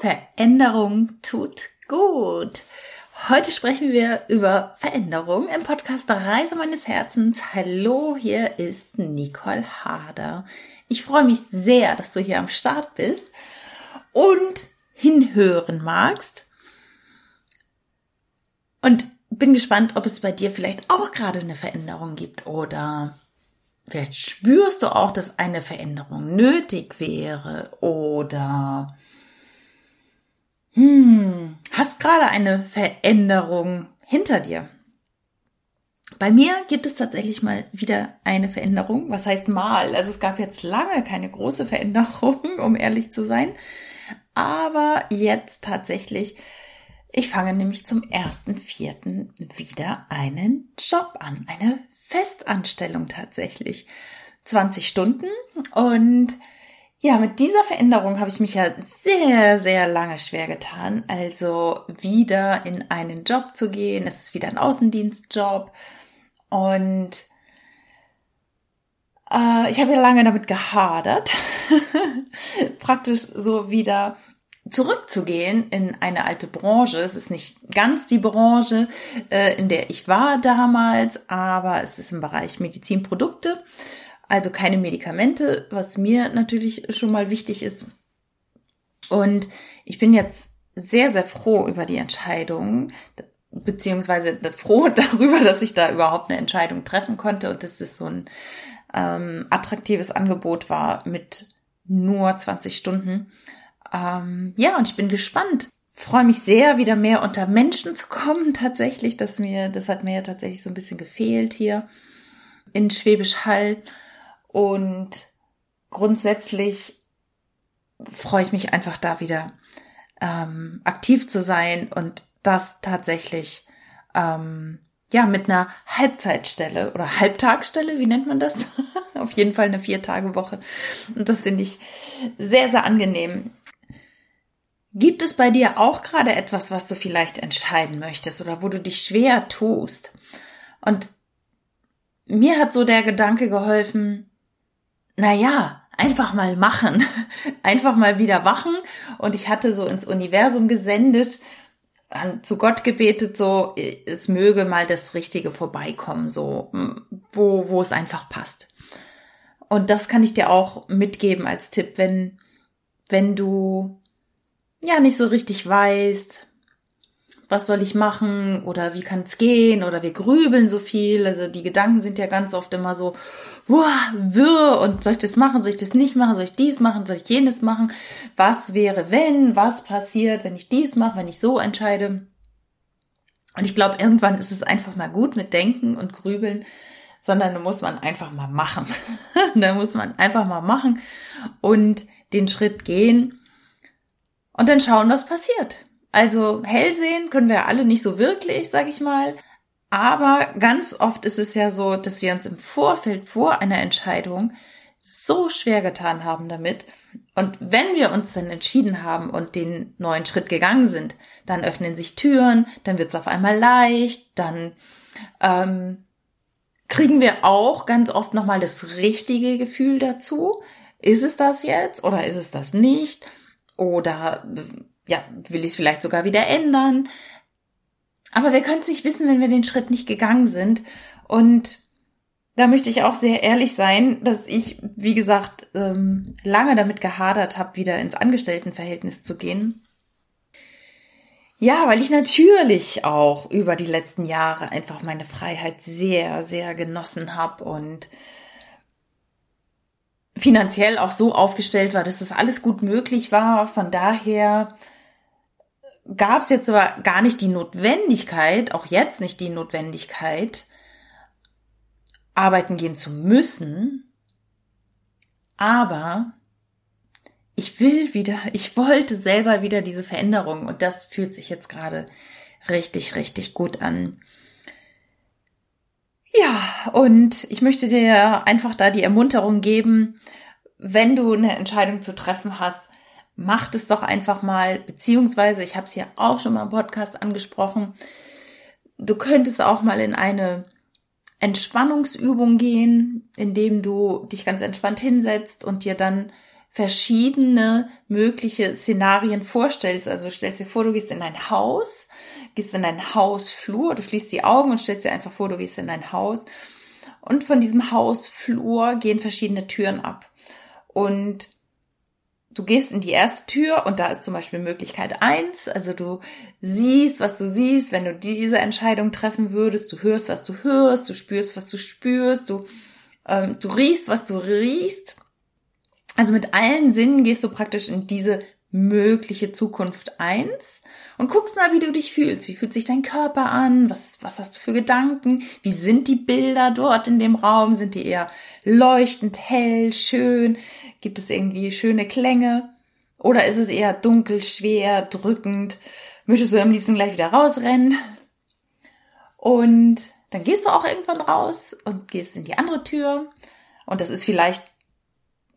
Veränderung tut gut. Heute sprechen wir über Veränderung im Podcast Reise meines Herzens. Hallo, hier ist Nicole Harder. Ich freue mich sehr, dass du hier am Start bist und hinhören magst. Und bin gespannt, ob es bei dir vielleicht auch gerade eine Veränderung gibt oder vielleicht spürst du auch, dass eine Veränderung nötig wäre oder hm, hast gerade eine Veränderung hinter dir. Bei mir gibt es tatsächlich mal wieder eine Veränderung. Was heißt mal? Also es gab jetzt lange keine große Veränderung, um ehrlich zu sein. Aber jetzt tatsächlich, ich fange nämlich zum ersten Vierten wieder einen Job an. Eine Festanstellung tatsächlich. 20 Stunden und ja, mit dieser Veränderung habe ich mich ja sehr, sehr lange schwer getan. Also wieder in einen Job zu gehen. Es ist wieder ein Außendienstjob. Und äh, ich habe ja lange damit gehadert, praktisch so wieder zurückzugehen in eine alte Branche. Es ist nicht ganz die Branche, äh, in der ich war damals, aber es ist im Bereich Medizinprodukte. Also keine Medikamente, was mir natürlich schon mal wichtig ist. Und ich bin jetzt sehr, sehr froh über die Entscheidung, beziehungsweise froh darüber, dass ich da überhaupt eine Entscheidung treffen konnte und dass es so ein ähm, attraktives Angebot war mit nur 20 Stunden. Ähm, ja, und ich bin gespannt. Freue mich sehr, wieder mehr unter Menschen zu kommen. Tatsächlich, dass mir, das hat mir ja tatsächlich so ein bisschen gefehlt hier in Schwäbisch Hall. Und grundsätzlich freue ich mich einfach da wieder ähm, aktiv zu sein und das tatsächlich ähm, ja mit einer Halbzeitstelle oder Halbtagsstelle, wie nennt man das? Auf jeden Fall eine Vier-Tage-Woche. Und das finde ich sehr, sehr angenehm. Gibt es bei dir auch gerade etwas, was du vielleicht entscheiden möchtest oder wo du dich schwer tust? Und mir hat so der Gedanke geholfen, naja, einfach mal machen, einfach mal wieder wachen. Und ich hatte so ins Universum gesendet, zu Gott gebetet, so, es möge mal das Richtige vorbeikommen, so, wo, wo es einfach passt. Und das kann ich dir auch mitgeben als Tipp, wenn, wenn du ja nicht so richtig weißt, was soll ich machen oder wie kann es gehen oder wir grübeln so viel. Also die Gedanken sind ja ganz oft immer so, wow, wirr und soll ich das machen, soll ich das nicht machen, soll ich dies machen, soll ich jenes machen? Was wäre, wenn, was passiert, wenn ich dies mache, wenn ich so entscheide? Und ich glaube, irgendwann ist es einfach mal gut mit Denken und Grübeln, sondern da muss man einfach mal machen. da muss man einfach mal machen und den Schritt gehen und dann schauen, was passiert. Also hell sehen können wir alle nicht so wirklich, sag ich mal. Aber ganz oft ist es ja so, dass wir uns im Vorfeld vor einer Entscheidung so schwer getan haben damit. Und wenn wir uns dann entschieden haben und den neuen Schritt gegangen sind, dann öffnen sich Türen, dann wird es auf einmal leicht, dann ähm, kriegen wir auch ganz oft nochmal das richtige Gefühl dazu. Ist es das jetzt oder ist es das nicht? Oder ja, will ich es vielleicht sogar wieder ändern. Aber wir können es nicht wissen, wenn wir den Schritt nicht gegangen sind. Und da möchte ich auch sehr ehrlich sein, dass ich, wie gesagt, ähm, lange damit gehadert habe, wieder ins Angestelltenverhältnis zu gehen. Ja, weil ich natürlich auch über die letzten Jahre einfach meine Freiheit sehr, sehr genossen habe und finanziell auch so aufgestellt war, dass das alles gut möglich war. Von daher gab es jetzt aber gar nicht die Notwendigkeit, auch jetzt nicht die Notwendigkeit, arbeiten gehen zu müssen. Aber ich will wieder, ich wollte selber wieder diese Veränderung und das fühlt sich jetzt gerade richtig, richtig gut an. Ja, und ich möchte dir einfach da die Ermunterung geben, wenn du eine Entscheidung zu treffen hast, macht es doch einfach mal, beziehungsweise, ich habe es ja auch schon mal im Podcast angesprochen, du könntest auch mal in eine Entspannungsübung gehen, indem du dich ganz entspannt hinsetzt und dir dann verschiedene mögliche Szenarien vorstellst. Also stellst dir vor, du gehst in ein Haus, gehst in ein Hausflur, du schließt die Augen und stellst dir einfach vor, du gehst in ein Haus. Und von diesem Hausflur gehen verschiedene Türen ab. Und du gehst in die erste Tür und da ist zum Beispiel Möglichkeit eins. Also du siehst, was du siehst, wenn du diese Entscheidung treffen würdest. Du hörst, was du hörst, du spürst, was du spürst, du, ähm, du riechst, was du riechst. Also mit allen Sinnen gehst du praktisch in diese mögliche Zukunft eins und guckst mal, wie du dich fühlst. Wie fühlt sich dein Körper an? Was, was hast du für Gedanken? Wie sind die Bilder dort in dem Raum? Sind die eher leuchtend, hell, schön? Gibt es irgendwie schöne Klänge? Oder ist es eher dunkel, schwer, drückend? Möchtest du am liebsten gleich wieder rausrennen? Und dann gehst du auch irgendwann raus und gehst in die andere Tür. Und das ist vielleicht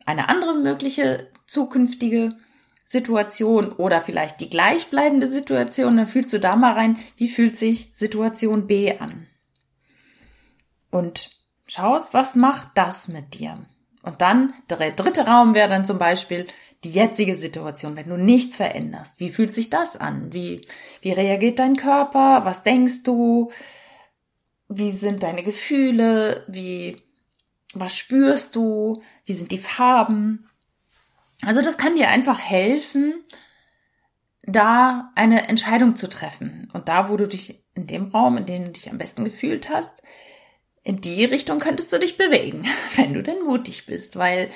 eine andere mögliche zukünftige Situation oder vielleicht die gleichbleibende Situation, dann fühlst du da mal rein, wie fühlt sich Situation B an. Und schaust, was macht das mit dir? Und dann, der dritte Raum wäre dann zum Beispiel die jetzige Situation, wenn du nichts veränderst. Wie fühlt sich das an? Wie, wie reagiert dein Körper? Was denkst du? Wie sind deine Gefühle? Wie, was spürst du? Wie sind die Farben? Also das kann dir einfach helfen, da eine Entscheidung zu treffen. Und da, wo du dich in dem Raum, in dem du dich am besten gefühlt hast, in die Richtung könntest du dich bewegen, wenn du denn mutig bist. Weil,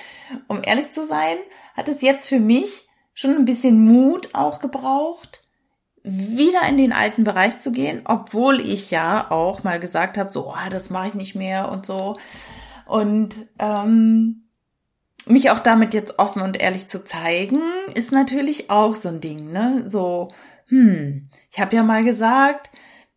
um ehrlich zu sein, hat es jetzt für mich schon ein bisschen Mut auch gebraucht, wieder in den alten Bereich zu gehen, obwohl ich ja auch mal gesagt habe, so, oh, das mache ich nicht mehr und so. Und ähm, mich auch damit jetzt offen und ehrlich zu zeigen, ist natürlich auch so ein Ding, ne? So, hm, ich habe ja mal gesagt,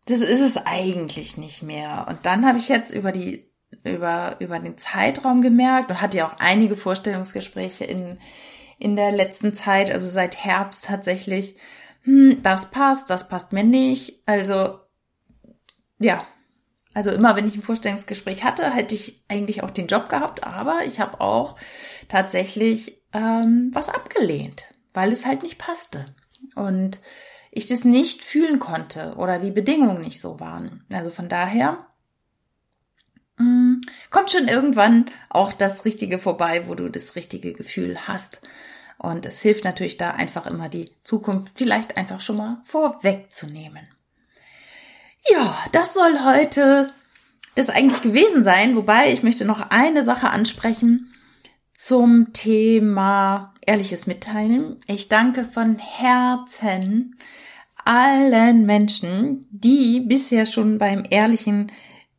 das ist es eigentlich nicht mehr. Und dann habe ich jetzt über die über über den Zeitraum gemerkt und hatte ja auch einige Vorstellungsgespräche in in der letzten Zeit, also seit Herbst tatsächlich. Hm, das passt, das passt mir nicht. Also ja, also immer, wenn ich ein Vorstellungsgespräch hatte, hätte ich eigentlich auch den Job gehabt, aber ich habe auch tatsächlich ähm, was abgelehnt, weil es halt nicht passte und ich das nicht fühlen konnte oder die Bedingungen nicht so waren. Also von daher mh, mm, kommt schon irgendwann auch das Richtige vorbei, wo du das richtige Gefühl hast. Und es hilft natürlich da einfach immer die Zukunft vielleicht einfach schon mal vorwegzunehmen. Ja, das soll heute das eigentlich gewesen sein, wobei ich möchte noch eine Sache ansprechen zum Thema ehrliches Mitteilen. Ich danke von Herzen allen Menschen, die bisher schon beim ehrlichen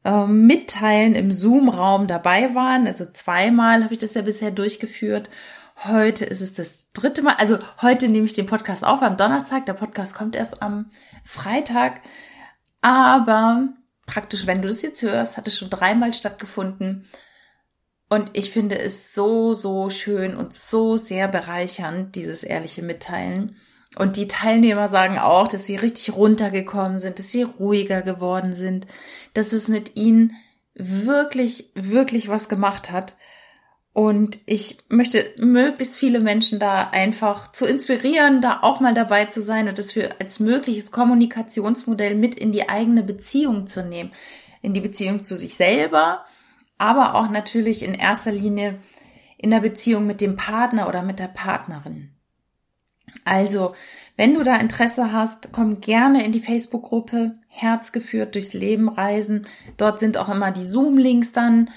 äh, Mitteilen im Zoom-Raum dabei waren. Also zweimal habe ich das ja bisher durchgeführt. Heute ist es das dritte Mal. Also heute nehme ich den Podcast auf am Donnerstag. Der Podcast kommt erst am Freitag. Aber praktisch, wenn du das jetzt hörst, hat es schon dreimal stattgefunden. Und ich finde es so, so schön und so sehr bereichernd, dieses ehrliche Mitteilen. Und die Teilnehmer sagen auch, dass sie richtig runtergekommen sind, dass sie ruhiger geworden sind, dass es mit ihnen wirklich, wirklich was gemacht hat. Und ich möchte möglichst viele Menschen da einfach zu inspirieren, da auch mal dabei zu sein und das für als mögliches Kommunikationsmodell mit in die eigene Beziehung zu nehmen. In die Beziehung zu sich selber, aber auch natürlich in erster Linie in der Beziehung mit dem Partner oder mit der Partnerin. Also, wenn du da Interesse hast, komm gerne in die Facebook-Gruppe Herzgeführt durchs Leben reisen. Dort sind auch immer die Zoom-Links dann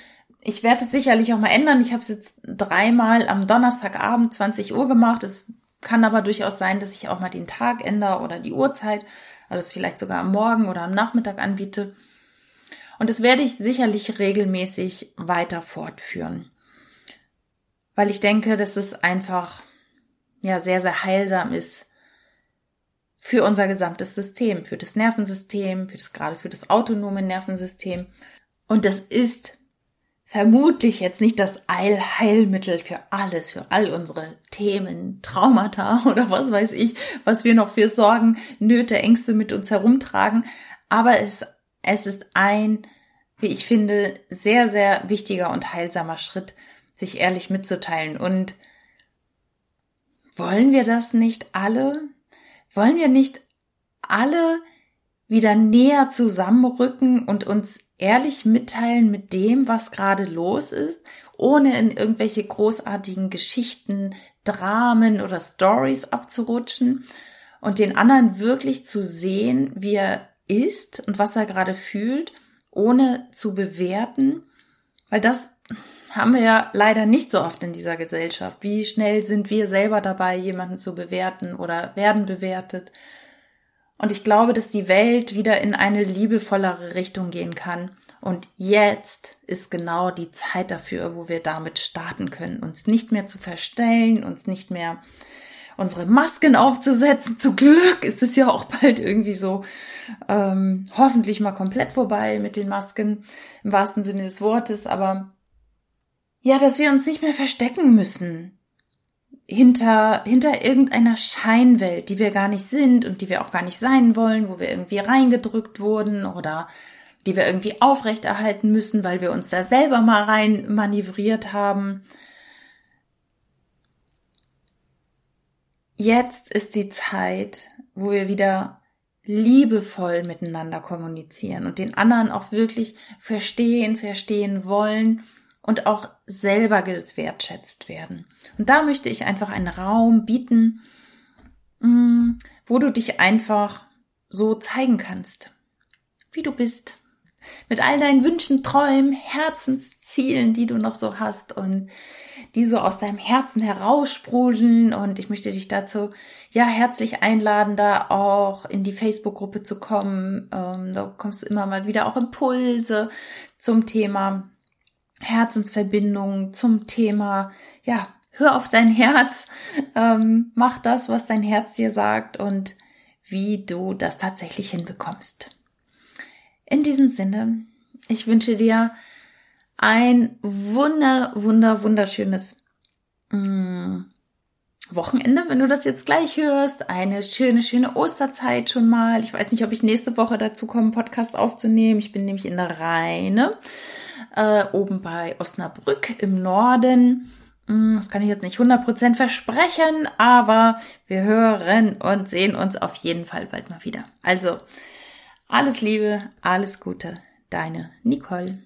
ich werde es sicherlich auch mal ändern. Ich habe es jetzt dreimal am Donnerstagabend 20 Uhr gemacht. Es kann aber durchaus sein, dass ich auch mal den Tag ändere oder die Uhrzeit. Also es vielleicht sogar am Morgen oder am Nachmittag anbiete. Und das werde ich sicherlich regelmäßig weiter fortführen. Weil ich denke, dass es einfach, ja, sehr, sehr heilsam ist für unser gesamtes System, für das Nervensystem, für das, gerade für das autonome Nervensystem. Und das ist vermutlich jetzt nicht das Allheilmittel für alles, für all unsere Themen, Traumata oder was weiß ich, was wir noch für Sorgen, Nöte, Ängste mit uns herumtragen. Aber es, es ist ein, wie ich finde, sehr, sehr wichtiger und heilsamer Schritt, sich ehrlich mitzuteilen. Und wollen wir das nicht alle? Wollen wir nicht alle wieder näher zusammenrücken und uns ehrlich mitteilen mit dem, was gerade los ist, ohne in irgendwelche großartigen Geschichten, Dramen oder Stories abzurutschen und den anderen wirklich zu sehen, wie er ist und was er gerade fühlt, ohne zu bewerten, weil das haben wir ja leider nicht so oft in dieser Gesellschaft. Wie schnell sind wir selber dabei, jemanden zu bewerten oder werden bewertet? Und ich glaube, dass die Welt wieder in eine liebevollere Richtung gehen kann. Und jetzt ist genau die Zeit dafür, wo wir damit starten können, uns nicht mehr zu verstellen, uns nicht mehr unsere Masken aufzusetzen. Zu Glück ist es ja auch bald irgendwie so ähm, hoffentlich mal komplett vorbei mit den Masken im wahrsten Sinne des Wortes. Aber ja, dass wir uns nicht mehr verstecken müssen hinter, hinter irgendeiner Scheinwelt, die wir gar nicht sind und die wir auch gar nicht sein wollen, wo wir irgendwie reingedrückt wurden oder die wir irgendwie aufrechterhalten müssen, weil wir uns da selber mal rein manövriert haben. Jetzt ist die Zeit, wo wir wieder liebevoll miteinander kommunizieren und den anderen auch wirklich verstehen, verstehen wollen und auch selber gewertschätzt werden. Und da möchte ich einfach einen Raum bieten, mm, wo du dich einfach so zeigen kannst, wie du bist. Mit all deinen Wünschen, Träumen, Herzenszielen, die du noch so hast und die so aus deinem Herzen heraussprudeln. Und ich möchte dich dazu ja herzlich einladen, da auch in die Facebook-Gruppe zu kommen. Ähm, da kommst du immer mal wieder auch Impulse zum Thema Herzensverbindung, zum Thema, ja, hör auf dein Herz, ähm, mach das, was dein Herz dir sagt und wie du das tatsächlich hinbekommst. In diesem Sinne, ich wünsche dir ein wunder, wunder, wunderschönes mm, Wochenende, wenn du das jetzt gleich hörst. Eine schöne, schöne Osterzeit schon mal. Ich weiß nicht, ob ich nächste Woche dazu komme, Podcast aufzunehmen. Ich bin nämlich in der Rheine, äh, oben bei Osnabrück im Norden. Mm, das kann ich jetzt nicht 100% versprechen, aber wir hören und sehen uns auf jeden Fall bald mal wieder. Also, alles Liebe, alles Gute, deine Nicole.